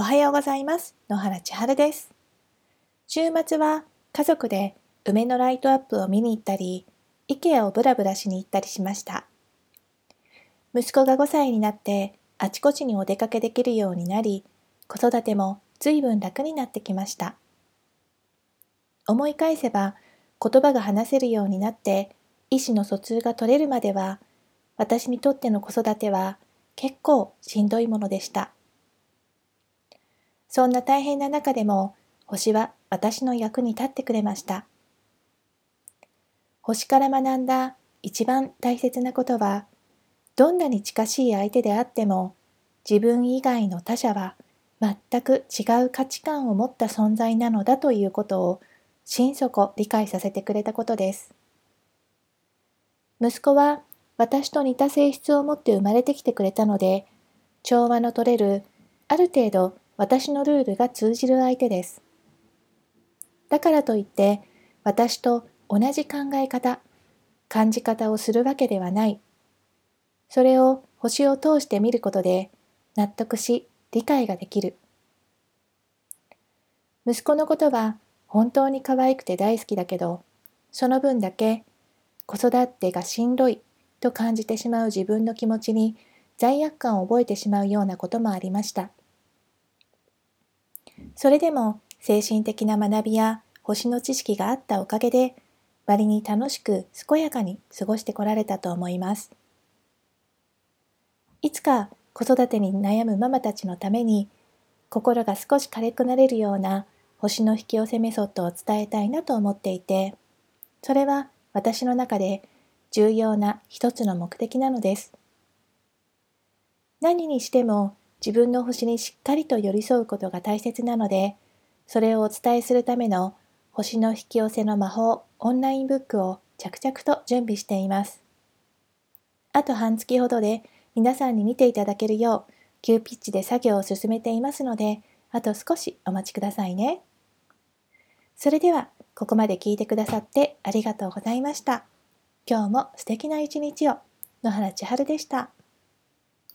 おはようございます。野原千春です。週末は家族で梅のライトアップを見に行ったり IKEA をブラブラしに行ったりしました。息子が5歳になってあちこちにお出かけできるようになり子育ても随分楽になってきました。思い返せば言葉が話せるようになって意思の疎通が取れるまでは私にとっての子育ては結構しんどいものでした。そんな大変な中でも星は私の役に立ってくれました星から学んだ一番大切なことはどんなに近しい相手であっても自分以外の他者は全く違う価値観を持った存在なのだということを心底理解させてくれたことです。息子は私と似た性質を持って生まれてきてくれたので、調和の取れる、ある程度私のルールが通じる相手です。だからといって、私と同じ考え方、感じ方をするわけではない。それを星を通して見ることで納得し理解ができる。息子のことは本当に可愛くて大好きだけど、その分だけ子育てがしんどいと感じてしまう自分の気持ちに罪悪感を覚えてしまうようなこともありました。それでも精神的な学びや星の知識があったおかげで割に楽しく健やかに過ごしてこられたと思います。いつか子育てに悩むママたちのために心が少し軽くなれるような星の引き寄せメソッドを伝えたいなと思っていて、それは私の中で重要な一つの目的なのです。何にしても自分の星にしっかりと寄り添うことが大切なので、それをお伝えするための星の引き寄せの魔法オンラインブックを着々と準備しています。あと半月ほどで皆さんに見ていただけるよう急ピッチで作業を進めていますので、あと少しお待ちくださいね。それでは、ここまで聞いてくださってありがとうございました。今日も素敵な一日を。野原千春でした。